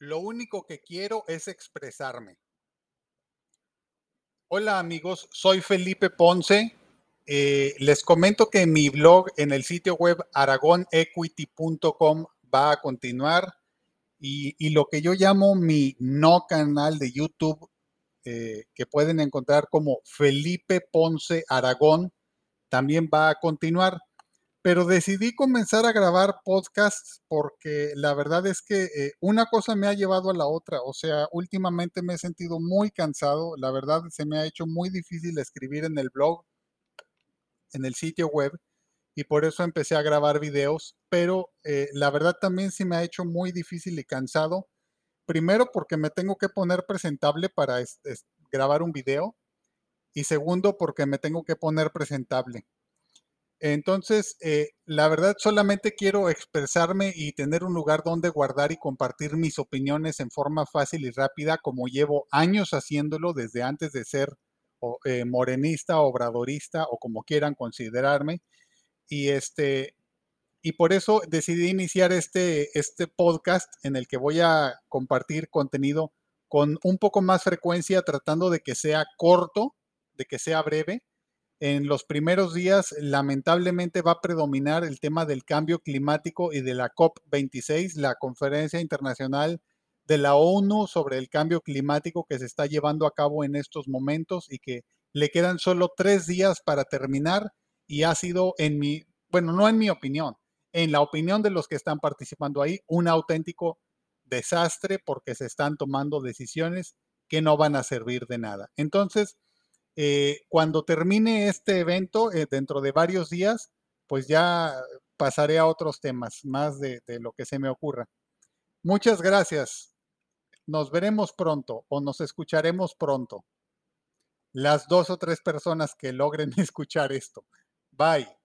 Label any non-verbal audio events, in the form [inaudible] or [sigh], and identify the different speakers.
Speaker 1: Lo único que quiero es expresarme. Hola amigos, soy Felipe Ponce. Eh, les comento que mi blog en el sitio web aragonequity.com va a continuar y, lo que yo llamo mi no canal de YouTube, eh, que pueden encontrar como Felipe Ponce Aragón, también va a continuar pero decidí comenzar a grabar podcasts porque la verdad es que eh, una cosa me ha llevado a la otra. O sea, últimamente me he sentido muy cansado. La verdad se me ha hecho muy difícil escribir en el blog, en el sitio web, y por eso empecé a grabar videos. Pero eh, la verdad también se me ha hecho muy difícil y cansado. Primero porque me tengo que poner presentable para grabar un video. Y segundo porque me tengo que poner presentable. Entonces, eh, la verdad solamente quiero expresarme y tener un lugar donde guardar y compartir mis opiniones en forma fácil y rápida, como llevo años haciéndolo desde antes de ser eh, morenista, obradorista o como quieran considerarme. Y este, y por eso decidí iniciar este, este podcast en el que voy a compartir contenido con un poco más frecuencia, tratando de que sea corto, de que sea breve en los primeros días lamentablemente va a predominar el tema del cambio climático y de la COP26, la conferencia internacional de la ONU sobre el cambio climático que se está llevando a cabo en estos momentos y que le quedan solo tres días para terminar y ha sido en mi, bueno, no en mi opinión, en la opinión de los que están participando ahí, un auténtico desastre porque se están tomando decisiones que no van a servir de nada. Entonces, eh, cuando termine este evento, eh, dentro de varios días, pues ya pasaré a otros temas, más de, de lo que se me ocurra. Muchas gracias. Nos veremos pronto o nos escucharemos pronto. Las dos o tres personas que logren [laughs] escuchar esto. Bye.